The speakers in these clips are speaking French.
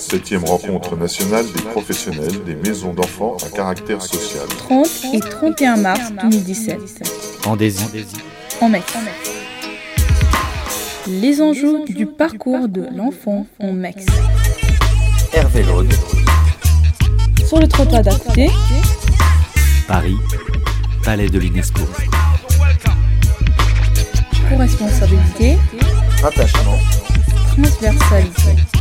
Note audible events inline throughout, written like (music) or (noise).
Septième rencontre nationale des professionnels des maisons d'enfants à caractère social. 30 et 31 mars 2017. En. En Mex. Les enjeux du parcours de l'enfant en Mex. Hervé Laude. Sur le trottoir d'à côté, Paris. Palais de l'UNESCO. co-responsabilité, Attachement. transversalité.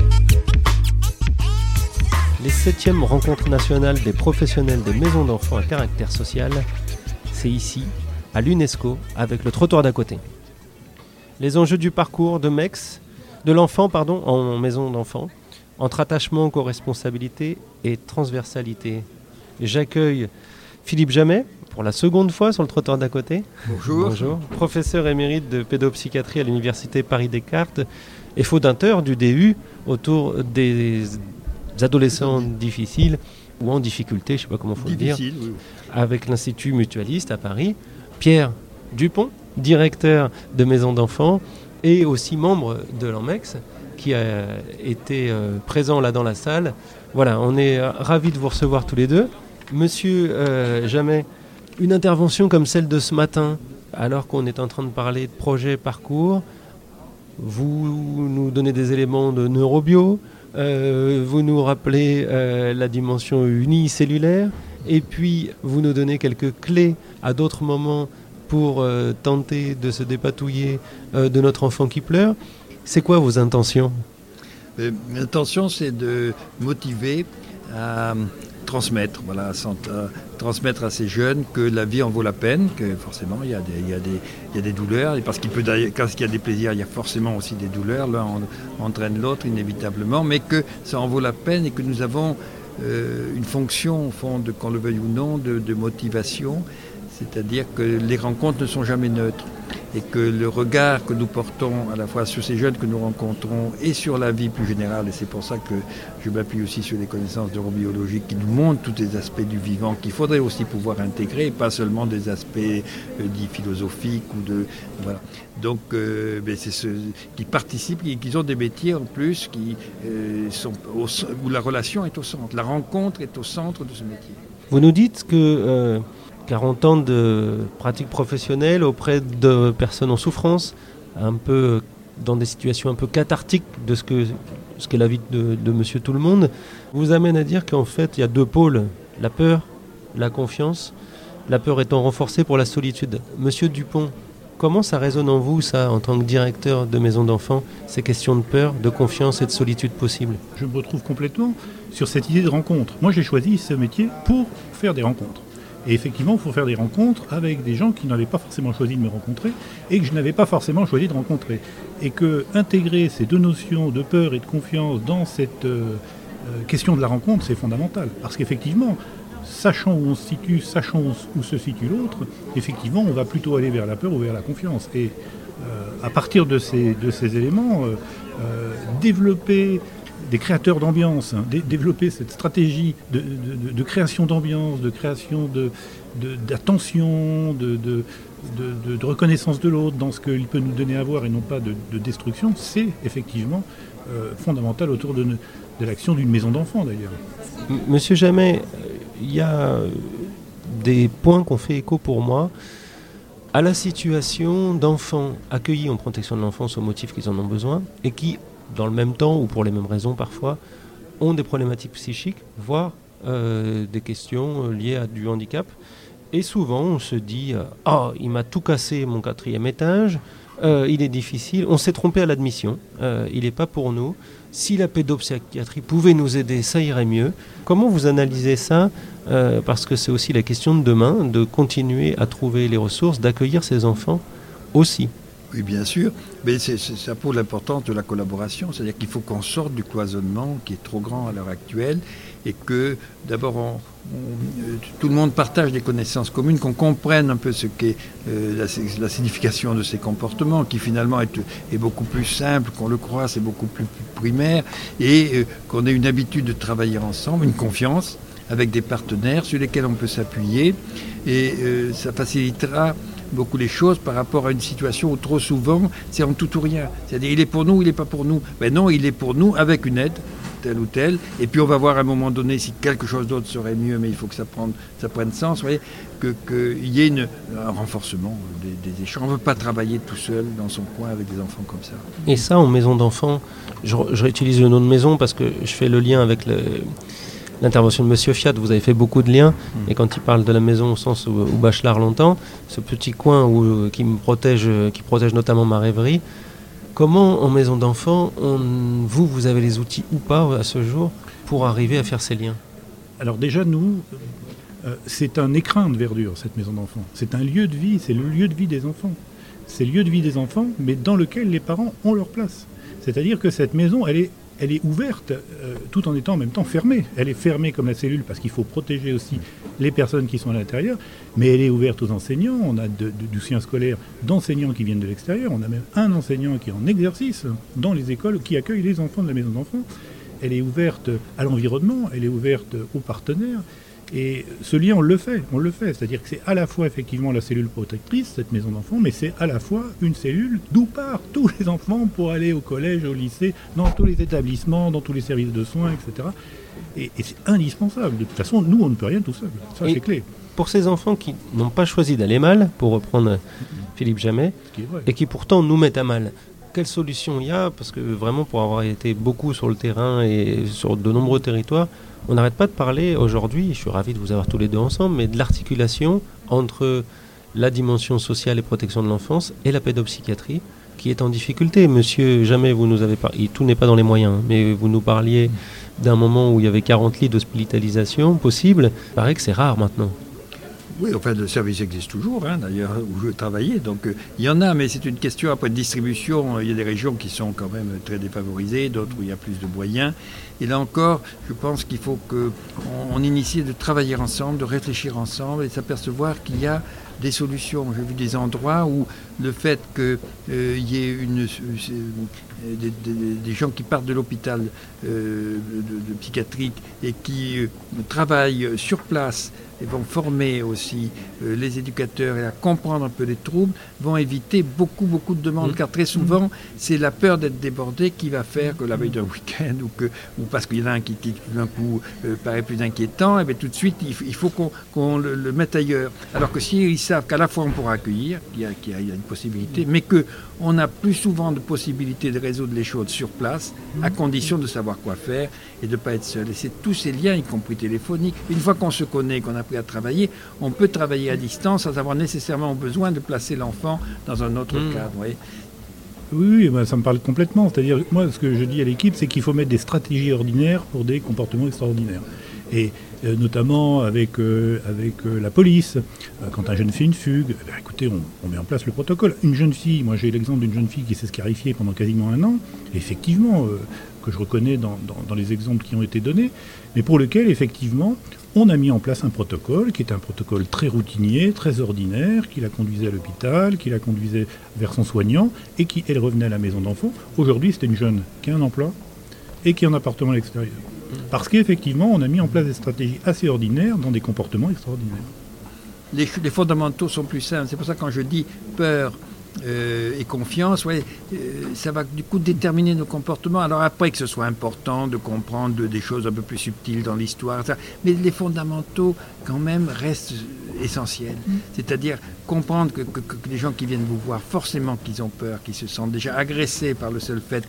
Les septièmes rencontres nationales des professionnels des maisons d'enfants à caractère social, c'est ici, à l'UNESCO, avec le trottoir d'à côté. Les enjeux du parcours de MEX, de l'enfant, pardon, en maison d'enfants, entre attachement, co-responsabilité et transversalité. J'accueille Philippe Jamet pour la seconde fois sur le trottoir d'à côté. Bonjour. Bonjour. Professeur émérite de pédopsychiatrie à l'université Paris-Descartes et fondateur du DU autour des adolescents difficiles ou en difficulté, je ne sais pas comment il faut le dire, oui. avec l'Institut Mutualiste à Paris. Pierre Dupont, directeur de maison d'enfants et aussi membre de l'AMEX, qui a été euh, présent là dans la salle. Voilà, on est euh, ravis de vous recevoir tous les deux. Monsieur euh, Jamais, une intervention comme celle de ce matin, alors qu'on est en train de parler de projet parcours, vous nous donnez des éléments de neurobio, euh, vous nous rappelez euh, la dimension unicellulaire, et puis vous nous donnez quelques clés à d'autres moments pour euh, tenter de se dépatouiller de notre enfant qui pleure. C'est quoi vos intentions? L'intention, c'est de motiver à transmettre, voilà, à transmettre à ces jeunes que la vie en vaut la peine, que forcément il y a des, des, douleurs, et parce qu'il peut quand il y a des plaisirs, il y a forcément aussi des douleurs, l'un en- entraîne l'autre inévitablement, mais que ça en vaut la peine et que nous avons euh, une fonction, au fond, qu'on le veuille ou non, de motivation, c'est-à-dire que les rencontres ne sont jamais neutres et que le regard que nous portons à la fois sur ces jeunes que nous rencontrons et sur la vie plus générale, et c'est pour ça que je m'appuie aussi sur les connaissances neurobiologiques qui nous montrent tous les aspects du vivant qu'il faudrait aussi pouvoir intégrer, et pas seulement des aspects euh, dits philosophiques ou de voilà. Donc euh, ben, c'est ceux qui participent, qui, qui ont des métiers en plus qui euh, sont au, où la relation est au centre, la rencontre est au centre de ce métier. Vous nous dites que 40 ans de pratique professionnelle auprès de personnes en souffrance, un peu dans des situations un peu cathartiques de ce que ce qu'est la vie de, Monsieur Tout le Monde, vous amène à dire qu'en fait il y a deux pôles la peur, la confiance. La peur étant renforcée pour la solitude. Monsieur Dupont, comment ça résonne en vous, ça, en tant que directeur de maison d'enfants, ces questions de peur, de confiance et de solitude possible? Je me retrouve complètement sur cette idée de rencontre. Moi, j'ai choisi ce métier pour faire des rencontres. Et effectivement, il faut faire des rencontres avec des gens qui n'avaient pas forcément choisi de me rencontrer et que je n'avais pas forcément choisi de rencontrer. Et que intégrer ces deux notions de peur et de confiance dans cette euh, euh, question de la rencontre, c'est fondamental. Parce qu'effectivement, sachant où on se situe, sachant où, se situe l'autre, effectivement, on va plutôt aller vers la peur ou vers la confiance. Et euh, à partir de ces, éléments, développer des créateurs d'ambiance, hein, dé- développer cette stratégie de, création d'ambiance, de création d'attention, de, reconnaissance de l'autre dans ce qu'il peut nous donner à voir et non pas de, de destruction, c'est effectivement euh, fondamental autour de, l'action d'une maison d'enfants d'ailleurs. Monsieur Jamais, il y a des points qu'on fait écho pour moi à la situation d'enfants accueillis en protection de l'enfance au motif qu'ils en ont besoin et qui, dans le même temps ou pour les mêmes raisons parfois, ont des problématiques psychiques, voire euh, des questions euh, liées à du handicap. Et souvent, on se dit euh, Ah, il m'a tout cassé mon quatrième étage, il est difficile, on s'est trompé à l'admission, il n'est pas pour nous. Si la pédopsychiatrie pouvait nous aider, ça irait mieux. Comment vous analysez ça Parce que c'est aussi la question de demain, de continuer à trouver les ressources, d'accueillir ces enfants aussi? Oui, bien sûr, mais c'est, c'est- ça pose l'importance de la collaboration, c'est-à-dire qu'il faut qu'on sorte du cloisonnement qui est trop grand à l'heure actuelle et que d'abord on- on- tout le monde partage des connaissances communes, qu'on comprenne un peu ce qu'est euh, la, la signification de ces comportements, qui finalement est, est beaucoup plus simple qu'on le croit, c'est beaucoup plus primaire, et euh, qu'on ait une habitude de travailler ensemble, une confiance avec des partenaires sur lesquels on peut s'appuyer, et euh, ça facilitera beaucoup les choses par rapport à une situation où trop souvent c'est en tout ou rien. C'est-à-dire il est pour nous, il n'est pas pour nous. Mais non, il est pour nous avec une aide, tel ou tel, et puis on va voir à un moment donné si quelque chose d'autre serait mieux, mais il faut que ça prenne, ça prenne sens, vous voyez, qu'il y ait un renforcement des, échanges. On ne veut pas travailler tout seul dans son coin avec des enfants comme ça. Et ça, en maison d'enfants, je, réutilise le nom de maison parce que je fais le lien avec l'intervention de Monsieur Fiat, vous avez fait beaucoup de liens, mm. et quand il parle de la maison au sens où, Bachelard longtemps, ce petit coin où, qui me protège, qui protège notamment ma rêverie, Comment, en maison d'enfants, vous, vous avez les outils ou pas à ce jour pour arriver à faire ces liens? Alors déjà, nous, euh, c'est un écrin de verdure, cette maison d'enfants. C'est un lieu de vie, c'est le lieu de vie des enfants. C'est le lieu de vie des enfants, mais dans lequel les parents ont leur place. C'est-à-dire que cette maison, elle est elle est ouverte euh, tout en étant en même temps fermée. Elle est fermée comme la cellule parce qu'il faut protéger aussi les personnes qui sont à l'intérieur, mais elle est ouverte aux enseignants. On a du soutien scolaire d'enseignants qui viennent de l'extérieur. On a même un enseignant qui est en exercice dans les écoles qui accueillent les enfants de la maison d'enfants. Elle est ouverte à l'environnement, elle est ouverte aux partenaires. Et ce lien, on le fait, on le fait. C'est-à-dire que c'est à la fois effectivement la cellule protectrice, cette maison d'enfants, mais c'est à la fois une cellule d'où partent tous les enfants pour aller au collège, au lycée, dans tous les établissements, dans tous les services de soins, etc. Et, c'est indispensable. De toute façon, nous, on ne peut rien tout seul. Ça, c'est clé. Pour ces enfants qui n'ont pas choisi d'aller mal, pour reprendre Philippe Jamet, et qui pourtant nous mettent à mal, quelle solution il y a Parce que vraiment, pour avoir été beaucoup sur le terrain et sur de nombreux territoires, on n'arrête pas de parler aujourd'hui, je suis ravi de vous avoir tous les deux ensemble, mais de l'articulation entre la dimension sociale et protection de l'enfance et la pédopsychiatrie qui est en difficulté. Monsieur, jamais vous nous avez parlé, tout n'est pas dans les moyens, hein, mais vous nous parliez d'un moment où il y avait 40 lits d'hospitalisation possible. Il paraît que c'est rare maintenant. Oui, enfin, le service existe toujours, hein, d'ailleurs, où je travaillais. Donc, euh, il y en a, mais c'est une question après de distribution. Il y a des régions qui sont quand même très défavorisées, d'autres où il y a plus de moyens. Et là encore, je pense qu'il faut qu'on on initie de travailler ensemble, de réfléchir ensemble et s'apercevoir qu'il y a des solutions. J'ai vu des endroits où le fait qu'il euh, y ait une, euh, des, gens qui partent de l'hôpital euh, de, psychiatrique et qui travaillent sur place et vont former aussi les éducateurs et à comprendre un peu les troubles, vont éviter beaucoup, beaucoup de demandes. Mmh. Car très souvent, mmh. c'est la peur d'être débordé qui va faire que la veille d'un week-end ou, que, ou parce qu'il y en a un qui, qui d'un coup paraît plus inquiétant, et bien tout de suite, il, faut qu'on le, le, mette ailleurs. Alors que s'ils savent qu'à la fois on pourra accueillir, qu'il y, a une possibilité, mais qu'on a plus souvent de possibilités de résoudre les choses sur place, à condition de savoir quoi faire et de ne pas être seul. Et c'est tous ces liens, y compris téléphoniques. Une fois qu'on se connaît, qu'on a appris à travailler, on peut travailler à distance sans avoir nécessairement besoin de placer l'enfant dans un autre mmh. cadre. Oui, ça me parle complètement. C'est-à-dire, moi, ce que je dis à l'équipe, c'est qu'il faut mettre des stratégies ordinaires pour des comportements extraordinaires et notamment avec, euh, euh, la police. quand un jeune fait une fugue, eh ben, écoutez, on, met en place le protocole. Une jeune fille, moi j'ai l'exemple d'une jeune fille qui s'est scarifiée pendant quasiment un an, effectivement, que je reconnais dans, les exemples qui ont été donnés, mais pour lequel, effectivement, on a mis en place un protocole qui est un protocole très routinier, très ordinaire, qui la conduisait à l'hôpital, qui la conduisait vers son soignant, et qui, elle, revenait à la maison d'enfants. Aujourd'hui, c'était une jeune qui a un emploi et qui a un appartement à l'extérieur. Parce qu'effectivement, on a mis en place des stratégies assez ordinaires dans des comportements extraordinaires. Les, fondamentaux sont plus simples. C'est pour ça que quand je dis peur euh, et confiance, ouais, euh, ça va du coup déterminer nos comportements. Alors après que ce soit important de comprendre des choses un peu plus subtiles dans l'histoire, mais les fondamentaux quand même restent essentiels. Mm. C'est-à-dire comprendre que, que, les gens qui viennent vous voir, forcément qu'ils ont peur, qu'ils se sentent déjà agressés par le seul fait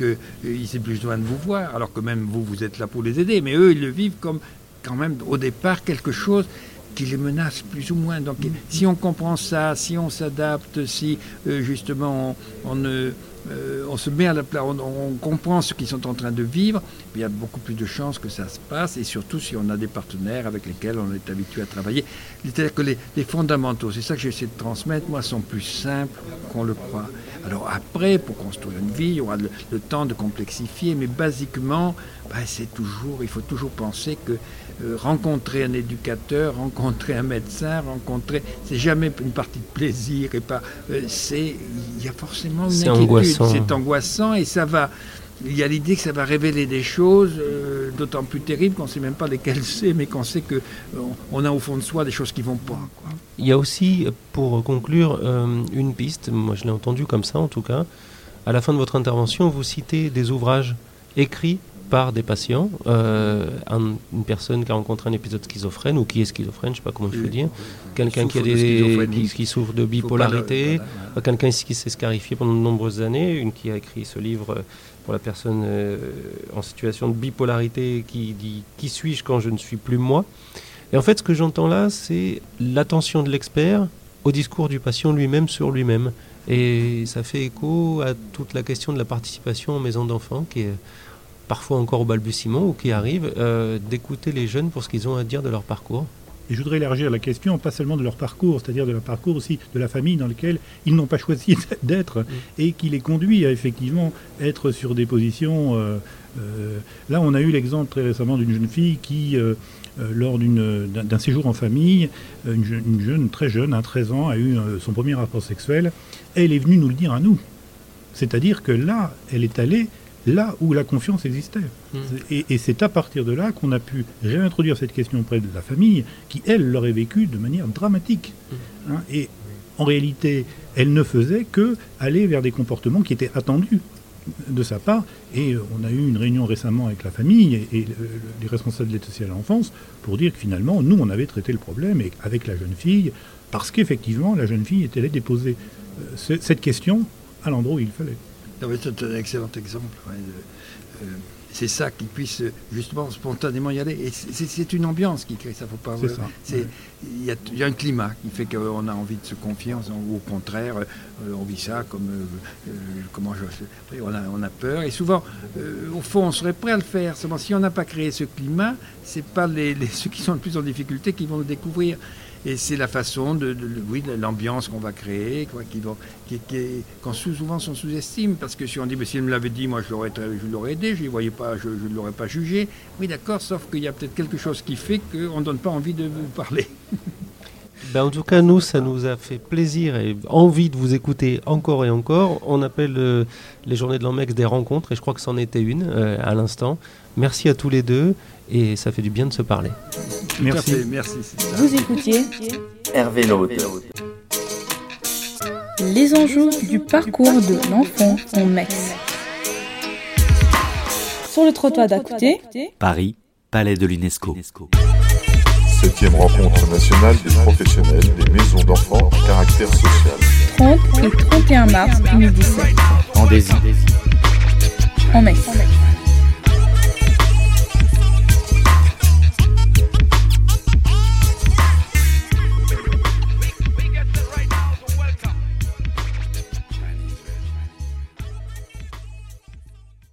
qu'ils n'ont plus besoin de vous voir, alors que même vous, vous êtes là pour les aider. Mais eux, ils le vivent comme quand même au départ quelque chose qui les menace plus ou moins. Donc si on comprend ça, si on s'adapte, si euh, justement on, ne euh, on se met à la place, on, comprend ce qu'ils sont en train de vivre, il y a beaucoup plus de chances que ça se passe, et surtout si on a des partenaires avec lesquels on est habitué à travailler. C'est-à-dire que les, fondamentaux, c'est ça que j'essaie de transmettre, moi, sont plus simples qu'on le croit. Alors après, pour construire une vie, il y aura le, temps de complexifier, mais basiquement, bah, c'est toujours, il faut toujours penser que euh, rencontrer un éducateur, rencontrer un médecin, rencontrer, c'est jamais une partie de plaisir et pas, euh, c'est, il y a forcément une inquiétude, c'est angoissant et ça va, il y a l'idée que ça va révéler des choses euh, d'autant plus terribles qu'on ne sait même pas lesquelles (laughs) c'est, mais qu'on sait que on a au fond de soi des choses qui vont pas. Il y a aussi, pour conclure, une piste. Moi, je l'ai entendu comme ça, en tout cas. À la fin de votre intervention, vous citez des ouvrages écrits par des patients, euh, une personne qui a rencontré un épisode schizophrène ou qui est schizophrène, je ne sais pas comment il faut dire, quelqu'un qui, a des, qui, souffre de bipolarité, quelqu'un qui s'est scarifié pendant de nombreuses années, une qui a écrit ce livre pour la personne euh, en situation de bipolarité qui dit Qui suis-je quand je ne suis plus moi? Et en fait, ce que j'entends là, c'est l'attention de l'expert au discours du patient lui-même sur lui-même. Et ça fait écho à toute la question de la participation en maison d'enfants qui est parfois encore au balbutiement ou qui arrive, euh, d'écouter les jeunes pour ce qu'ils ont à dire de leur parcours. Et je voudrais élargir la question, pas seulement de leur parcours, c'est-à-dire de leur parcours aussi de la famille dans laquelle ils n'ont pas choisi (laughs) d'être mm. et qui les conduit à effectivement être sur des positions. Euh, euh, là, on a eu l'exemple très récemment d'une jeune fille qui, euh, lors d'un séjour en famille, une, jeune, très jeune, à 13 ans, a eu son premier rapport sexuel. Elle est venue nous le dire à nous. C'est-à-dire que là, elle est allée là où la confiance existait. Hmm. Et, c'est à partir de là qu'on a pu réintroduire cette question auprès de la famille, qui, elle, l'aurait vécu de manière dramatique. Hmm. Hein. et en réalité, elle ne faisait que aller vers des comportements qui étaient attendus de sa part. Et euh, on a eu une réunion récemment avec la famille et, les responsables de l'aide sociale à l'enfance pour dire que finalement, nous, on avait traité le problème avec la jeune fille, parce qu'effectivement, la jeune fille était allée déposer euh, cette question à l'endroit où il fallait. C'est un excellent exemple. Euh, c'est ça qui puisse justement spontanément y aller. Et c'est une ambiance qui crée ça. Faut pas. Il y, a un climat qui fait qu'on a envie de se confier, ou au contraire, euh, on vit ça comme euh, comment je, on a, on a peur. Et souvent, au fond, on serait prêt à le faire. Seulement, si on n'a pas créé ce climat, c'est pas les, ceux qui sont le plus en difficulté qui vont le découvrir. Et c'est la façon de, oui, l'ambiance qu'on va créer, quoi, qui, qui, qui quand souvent sous-estime, parce que si on dit, mais s'il me l'avait dit, moi je l'aurais, je l'aurais aidé, je ne voyais pas, je ne l'aurais pas jugé. Oui, d'accord, sauf qu'il y a peut-être quelque chose qui fait qu'on ne donne pas envie de vous parler. (laughs) Ben en tout cas, nous, ça nous a fait plaisir et envie de vous écouter encore et encore. On appelle euh, les journées de l'AMEX des rencontres et je crois que c'en était une euh, à l'instant. Merci à tous les deux et ça fait du bien de se parler. Merci. merci. Vous écoutiez Hervé Laude. Les enjeux du parcours de l'enfant en MEX. Sur le trottoir d'à côté, Paris, Palais de l'UNESCO. Septième rencontre nationale des professionnels des maisons d'enfants à caractère social. 30 et 31 mars 2017. En Désir. En Mex.